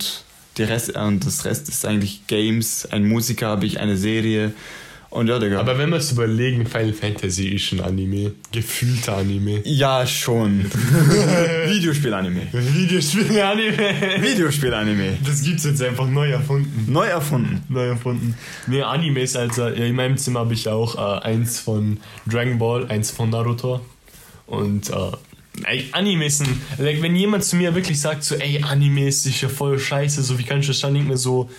die Rest, und das Rest ist eigentlich Games, ein Musiker habe ich, eine Serie und ja, Digga. Aber wenn wir es überlegen, Final Fantasy ist ein Anime. Gefühlter Anime. ja, schon. Videospiel-Anime. Videospiel-Anime. Videospiel-Anime. Das gibt's jetzt einfach neu erfunden. Neu erfunden. Neu erfunden. Nee, Animes, also ja, in meinem Zimmer habe ich auch äh, eins von Dragon Ball, eins von Naruto. Und äh, ey, Animes sind, like, wenn jemand zu mir wirklich sagt, so, ey, Animes ist ja voll scheiße, so wie kann ich das dann nicht mehr so.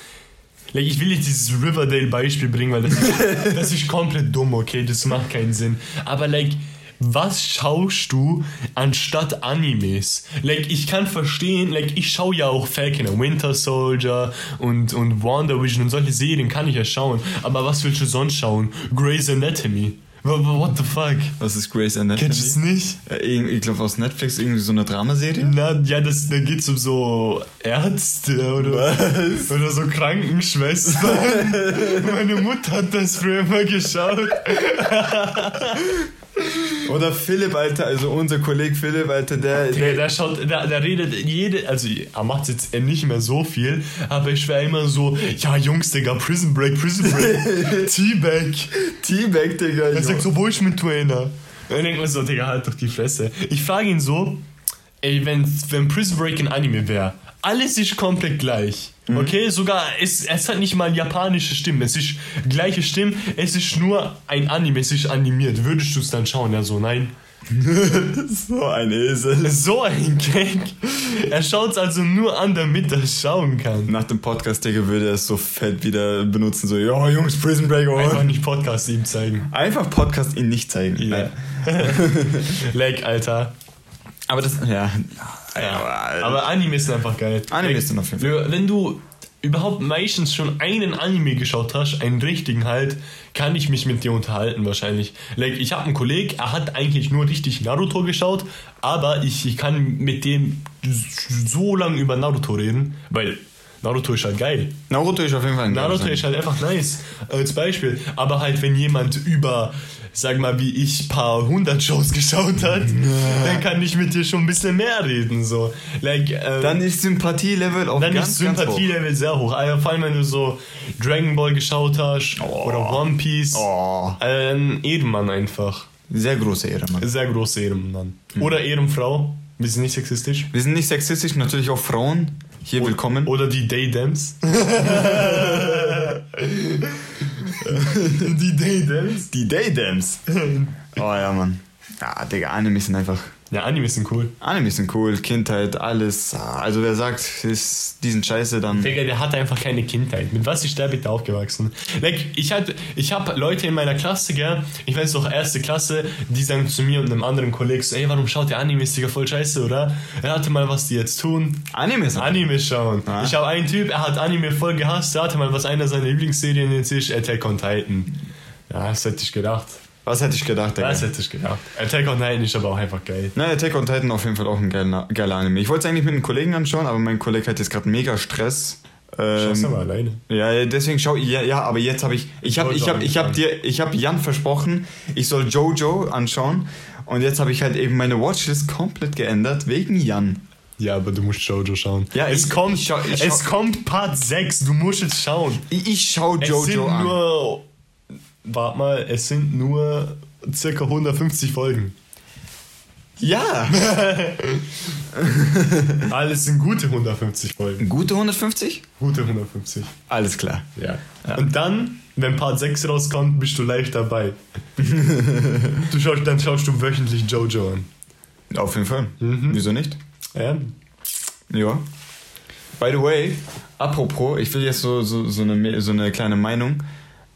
Like, ich will nicht dieses Riverdale-Beispiel bringen, weil das ist, das ist komplett dumm, okay? Das macht keinen Sinn. Aber, like, was schaust du anstatt Animes? Like, ich kann verstehen, like, ich schaue ja auch Falcon and Winter Soldier und, und WandaVision und solche Serien kann ich ja schauen. Aber was willst du sonst schauen? Grey's Anatomy. What, the fuck? Was ist Grey's Anatomy? Kennst du es nicht? Ich glaube aus Netflix irgendwie so eine Dramaserie. Na, ja, das, da geht's um so Ärzte oder, oder so Krankenschwestern. Meine Mutter hat das früher immer geschaut. Oder Philipp, Alter, also unser Kollege Philipp, Alter, der, Der, der der schaut, der, der redet jede, also er macht jetzt nicht mehr so viel, aber ich wäre immer so, ja Jungs, Digga, Prison Break, Prison Break, Teabag. Teabag, Digga. Er sagt so, wo ist mein Trainer? Und dann denkt man so, Digga, halt doch die Fresse. Ich frage ihn so, ey, wenn, wenn Prison Break ein Anime wäre, alles ist komplett gleich. Okay, sogar, es, es hat nicht mal japanische Stimmen, es ist gleiche Stimmen, es ist nur ein Anime, es ist animiert. Würdest du es dann schauen? Ja, so, nein. so ein Esel. So ein Gag. Er schaut es also nur an, damit er schauen kann. Nach dem Podcast, Digga, würde er es so fett wieder benutzen, so, ja, Jungs, Prison Break, oh. Einfach nicht Podcast ihm zeigen. Einfach Podcast ihn nicht zeigen. Ja. Leg, Alter. Aber das, ja. Ja. Aber Anime ist einfach geil. Anime ist auf jeden Fall. Wenn du überhaupt meistens schon einen Anime geschaut hast, einen richtigen halt, kann ich mich mit dir unterhalten wahrscheinlich. Like, ich habe einen Kollegen, er hat eigentlich nur richtig Naruto geschaut, aber ich, ich kann mit dem so lange über Naruto reden, weil Naruto ist halt geil. Naruto ist auf jeden Fall ein Naruto geiles ist halt einfach nice, als Beispiel. Aber halt, wenn jemand über, sag mal, wie ich, paar hundert Shows geschaut hat, dann kann ich mit dir schon ein bisschen mehr reden, so. Like, ähm, Dann ist Sympathielevel auf dann ganz, ist. Sympathielevel sehr hoch. Also, vor allem, wenn du so Dragon Ball geschaut hast oder One Piece. Oh, Ein Ehrenmann einfach. sehr große Ehre, Mann. Sehr großer Ehrenmann. Hm. Oder Ehrenfrau. Wir sind nicht sexistisch. Wir sind nicht sexistisch, natürlich auch Frauen. Hier willkommen. Oder die Daydams. die Daydams. Die Daydams. Oh ja, Mann. Ja, Digga, Animes sind einfach. Ja, Animes sind cool. Animes sind cool, Kindheit, alles. Also wer sagt, ist diesen Scheiße, dann. Digga, der hatte einfach keine Kindheit. Mit was ist der bitte aufgewachsen? Like, ich hatte, ich habe Leute in meiner Klasse, gell, ich weiß noch, erste Klasse, die sagen zu mir und einem anderen Kollegen so, ey, warum schaut der Animes, Digga, voll scheiße, oder? Er hatte mal, was die jetzt tun. Animes? Anime schauen. Ah. Ich habe einen Typ, er hat Anime voll gehasst, er hatte mal, was einer seiner Lieblingsserien jetzt ist, Attack on Titan. Ja, das hätte ich gedacht. Was hätte ich gedacht, Digga? Das hätte ich gedacht. Attack on Titan ist aber auch einfach geil. Nein, Attack on Titan auf jeden Fall auch ein geiler, geiler Anime. Ich wollte es eigentlich mit einem Kollegen anschauen, aber mein Kollege hat jetzt gerade mega Stress. Schaust Ähm, mal alleine. ja, deswegen schau ja, ja, aber jetzt habe ich ich habe ich habe ich habe dir ich habe Jan versprochen, ich soll Jojo anschauen und jetzt habe ich halt eben meine Watchlist komplett geändert wegen Jan. Ja, aber du musst Jojo schauen. Ja, es ich- kommt, ich schau- ich es schau- kommt Part 6, du musst es schauen. Ich, ich schau Es sind Jojo an. nur, warte mal, es sind nur circa 150 Folgen. Ja. Alles sind gute 150 Folgen. Gute 150? Gute 150. Alles klar. Ja. Und dann, wenn Part 6 rauskommt, bist du live dabei. du schaust, dann schaust du wöchentlich Jojo an. Auf jeden Fall. Mhm. Wieso nicht? Ja. Ja. By the way, apropos, ich will jetzt so, so, so, eine, so eine kleine Meinung.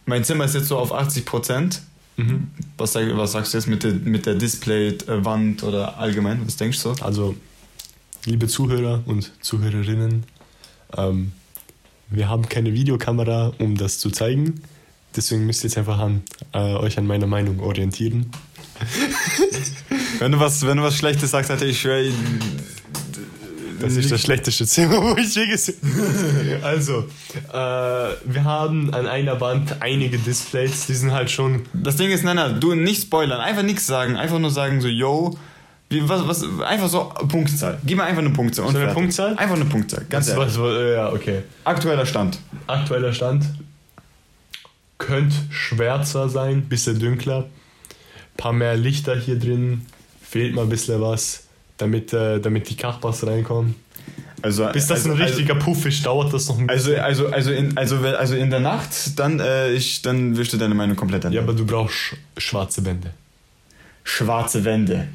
Mein Zimmer ist jetzt so auf 80 Prozent. Mhm. Was, was sagst du jetzt mit der, mit der Display-Wand oder allgemein? Was denkst du? Also, liebe Zuhörer und Zuhörerinnen, ähm, wir haben keine Videokamera, um das zu zeigen. Deswegen müsst ihr jetzt einfach an, äh, euch an meiner Meinung orientieren. Wenn du was, wenn du was Schlechtes sagst, Alter, ich schwöre. Das ist das schlechteste Zimmer, wo ich je gesehen habe. Also, äh, wir haben an einer Wand einige Displays, die sind halt schon. Das Ding ist, nein, nein, du nicht spoilern, einfach nichts sagen, einfach nur sagen so, yo, wie, was, was, einfach so Punktzahl. Gib mir einfach eine Punktzahl. und So eine fertig. Punktzahl? Einfach eine Punktzahl, ganz Was, ehrlich. was, was, äh, ja, okay. Aktueller Stand. Aktueller Stand. Könnte schwärzer sein, bisschen dünkler. Paar mehr Lichter hier drin. Fehlt mal ein bisschen was, damit, äh, damit die Kachbas reinkommen. Also, Bis das also, ein richtiger Puff ist, dauert das noch ein Also, bisschen. also, also, in, also, also in der Nacht, dann, äh, ich, dann wirst du deine Meinung komplett ändern. ja, aber du brauchst sch schwarze Wände. Schwarze Wände.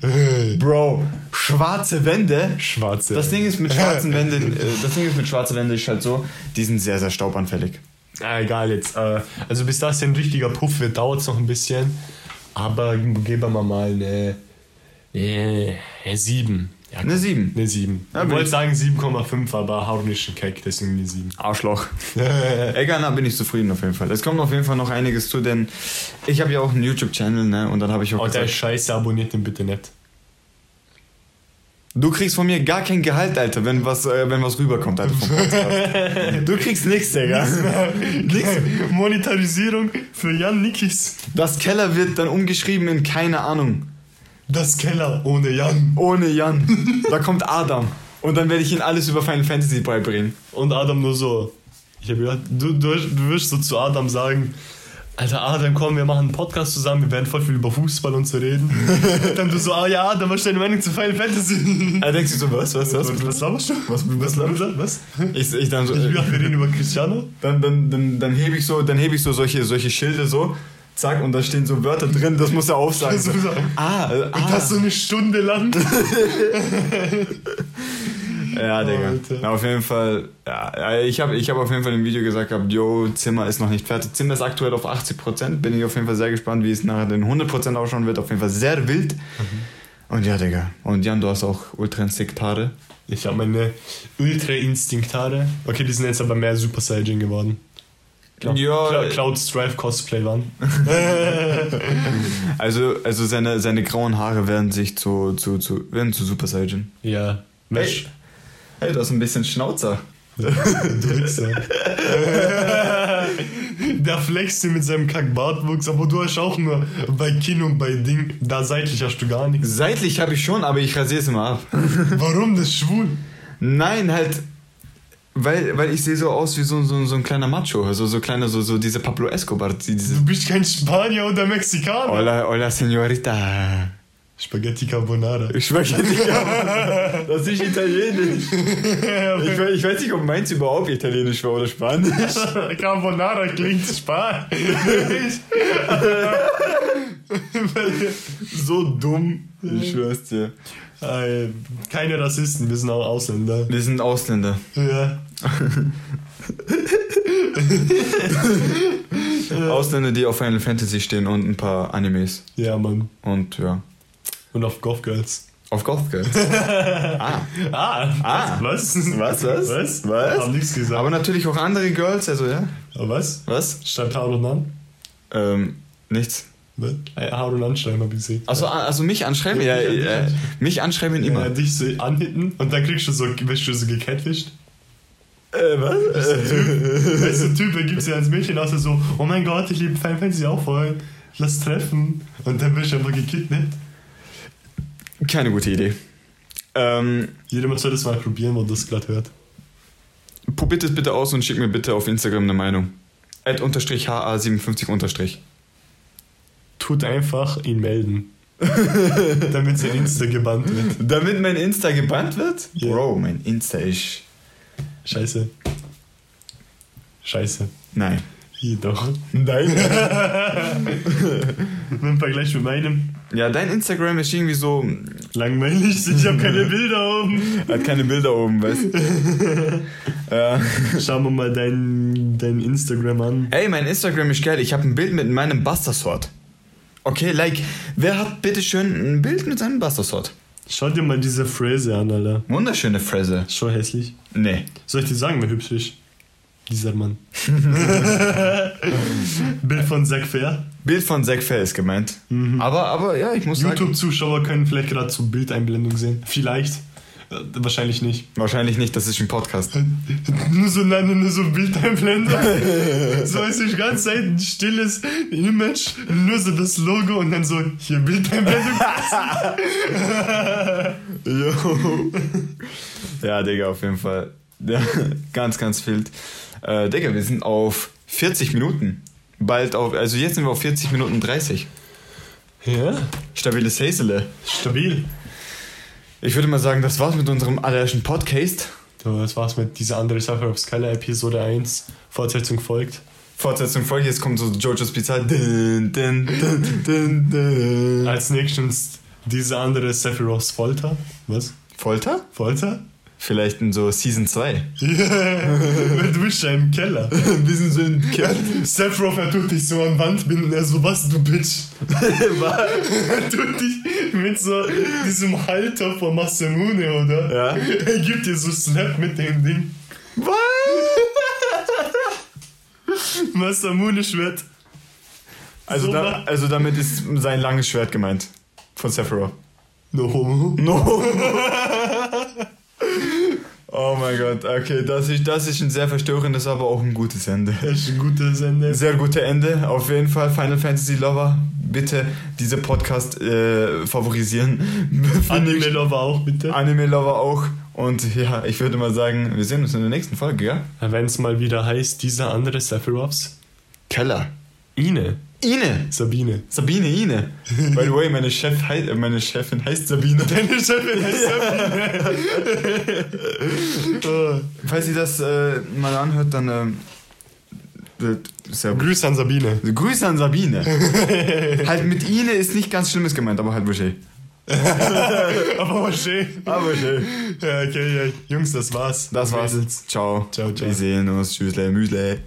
Bro, schwarze Wände. Schwarze Das Ding ist mit schwarzen Wänden, äh, das Ding ist mit schwarzen Wänden ist halt so, die sind sehr, sehr staubanfällig. Ah, egal jetzt. Äh, also bis das ein richtiger Puff wird, dauert es noch ein bisschen. Aber geben wir mal eine, äh, eine 7. Ja, Eine 7. Eine 7. Ja, ich wollte sagen 7,5, aber hau nicht einen Keck, deswegen eine 7. Arschloch. Egal, na, bin ich zufrieden auf jeden Fall. Es kommt auf jeden Fall noch einiges zu, denn ich habe ja auch einen YouTube-Channel, ne? Und dann habe ich auch Oh, der gesagt, ist scheiße, abonniert den bitte nicht. du kriegst von mir gar kein Gehalt, Alter, wenn was, äh, wenn was rüberkommt, Alter, vom Podcast. du kriegst nichts, Digga. Nix. Monetarisierung für Jan Nikis. Das Keller wird dann umgeschrieben in keine Ahnung. Das Keller ohne Jan. Ohne Jan. Da kommt Adam. Und dann werde ich ihm alles über Final Fantasy beibringen. Und Adam nur so. Ich habe gedacht, du, du, du wirst so zu Adam sagen, Alter Adam, komm, wir machen einen Podcast zusammen, wir werden voll viel über Fußball und so reden. Dann du so, ah ja, Adam, was ist deine Meinung zu Final Fantasy? Er denkt sich so, was, was, was? Was, laberst du? Was, was, Was? was? Ich, ich dann so, Ich äh, wir reden über Cristiano. dann, dann, dann, dann hebe ich so, dann hebe ich so solche, solche Schilde so, zack, und da stehen so Wörter drin, das muss er aufsagen. Das muss er- ah, äh, Und ah. das so eine Stunde lang. Ja, Digga. Na, auf jeden Fall, ja, ich habe ich hab auf jeden Fall im Video gesagt, gehabt, yo, Zimmer ist noch nicht fertig. Zimmer ist aktuell auf 80%. Bin ich auf jeden Fall sehr gespannt, wie es nachher den 100% ausschauen wird. Auf jeden Fall sehr wild. Und ja, Digga. Und Jan, du hast auch ultra instinkt Haare. Ich habe meine Ultra Instinct Haare. Okay, die sind jetzt aber mehr Super Saiyan geworden. Cloud, Ja, Cloud, Cloud Strife Cosplay waren. Also, also seine, seine grauen Haare werden sich zu, zu, zu, werden zu Super Saiyan. Ja. Hey, hey, du hast ein bisschen Schnauzer. Du Wichser. Der flext mit seinem Kack-Bartwuchs, aber du hast auch nur bei Kinn und bei Ding, da seitlich hast du gar nichts. Seitlich habe ich schon, aber ich rasiere es immer ab. Warum das ist schwul? Nein, halt, weil, weil ich sehe so aus wie so, so, so ein kleiner Macho, also so kleiner, so, so diese Pablo Escobar, die- diese... Du bist kein Spanier oder Mexikaner. Hola, hola, señorita. Spaghetti Carbonara. Ich schmecke nicht, das ist italienisch. Ich, ich weiß nicht, ob meins überhaupt italienisch war oder spanisch. Carbonara klingt spanisch. so dumm. Ich schwör's dir. Äh, keine Rassisten, wir sind auch Ausländer. Wir sind Ausländer. Ja. Ausländer, die auf Final Fantasy stehen und ein paar Animes. Ja, Mann. Und ja. Und auf Golf Girls. Auf Golf Girls. ah. Ah, Ah. was? Was, was? Was? Was? Hab nichts gesagt. Aber natürlich auch andere Girls, also ja. Aber was? Was? Schreibt Harun an? Ähm, nichts. Was? Äh, Harun anschreiben, hab ich gesehen. Also, also mich anschreiben? Ja, äh, mich anschreiben immer. Ja, dich so anhitten und dann kriegst du so, wirst du so gecatfischt. Äh, was? Weißt du, Typ, da gibt's ja als Mädchen außer so, oh mein Gott, ich liebe Final Fantasy auch voll. Lass treffen. Und dann wirst du einfach gekidnappt. Keine gute Idee. Ähm, Jeder soll das mal probieren, wo das gerade hört. probiert es bitte aus und schickt mir bitte auf Instagram eine Meinung. Ad unterstrich HA57 unterstrich. Tut einfach ihn melden. Damit sein Insta gebannt wird. Damit mein Insta gebannt wird? Ja. Bro, mein Insta ist. Scheiße. Scheiße. Nein. Hier doch. Nein. Im Vergleich mit meinem. ja, dein Instagram ist irgendwie so. Langweilig, ich habe keine Bilder oben. Hat keine Bilder oben, weißt du? Schauen wir mal dein, dein Instagram an. ey, mein Instagram ist geil. Ich habe ein Bild mit meinem Buster Sword. Okay, like, wer hat bitte schön ein Bild mit seinem Buster Sword? Schau dir mal diese Phrase an, Alter. Wunderschöne Fräse. Schon hässlich. Nee. Soll ich dir sagen, wer hübsch ist? Dieser Mann. Bild von Zack Fair. Bild von Zack Fair ist gemeint. Aber, aber ja, ich muss sagen. YouTube-Zuschauer können vielleicht gerade zur Bildeinblendung sehen. Vielleicht. Äh, Wahrscheinlich nicht. Wahrscheinlich nicht, das ist ein Podcast. Nur so, nein, nur so Bildeinblendung. so ist die ganze Zeit ein stilles Image, nur so das Logo und dann so hier Bildeinblendung. Jo. ja, Digga, auf jeden Fall. Ja, ganz, ganz wild. Äh, Digga, wir sind auf 40 Minuten. Bald auf, also jetzt sind wir auf 40 Minuten 30. ja, Stabiles Häsele. stabil. Ich würde mal sagen, das war's mit unserem allerersten Podcast. So, das war's mit dieser andere Sache auf Skylar Episode 1. Fortsetzung folgt. Fortsetzung folgt, jetzt kommt so Jojo's Pizza. Dun, dun, dun. Als nächstes diese andere Sephiroths Folter. Was? Folter? Folter? Vielleicht in so Season 2. du bist ja im Keller. Wir sind so ein Kerl. Sephiroth, er tut dich so an Wand binden, er so, was, du Bitch? er tut dich mit so diesem Halter von Masamune, oder? Ja. Er gibt dir so Snap mit dem Ding. Was? Masamune-Schwert. Also, So da, also damit ist sein langes Schwert gemeint. Von Sephiroth. No homo. No. Oh mein Gott, okay, das ist, das ist ein sehr verstörendes, aber auch ein gutes Ende. Das ist ein gutes Ende. Sehr gutes Ende, auf jeden Fall. Final Fantasy Lover, bitte diese Podcast äh, favorisieren. Anime Lover auch, bitte. Anime Lover auch. Und ja, ich würde mal sagen, wir sehen uns in der nächsten Folge, ja? Wenn es mal wieder heißt, dieser andere Sephiroths. Keller. Ine. Ine. Sabine. Sabine Ine. By the way, meine, Chef äh, meine Chefin heißt Sabine. Deine Chefin heißt Sabine. Oh. Falls ihr das äh, mal anhört, dann ähm, Grüße an Sabine. Grüße an Sabine. halt mit Ine ist nicht ganz Schlimmes gemeint, aber halt Boucher. Aber schön. Aber schön. Ja, okay, ja. Jungs, das war's. Das war's. Ciao. Ciao, ciao. Wir sehen uns. Tschüssle, Müsle.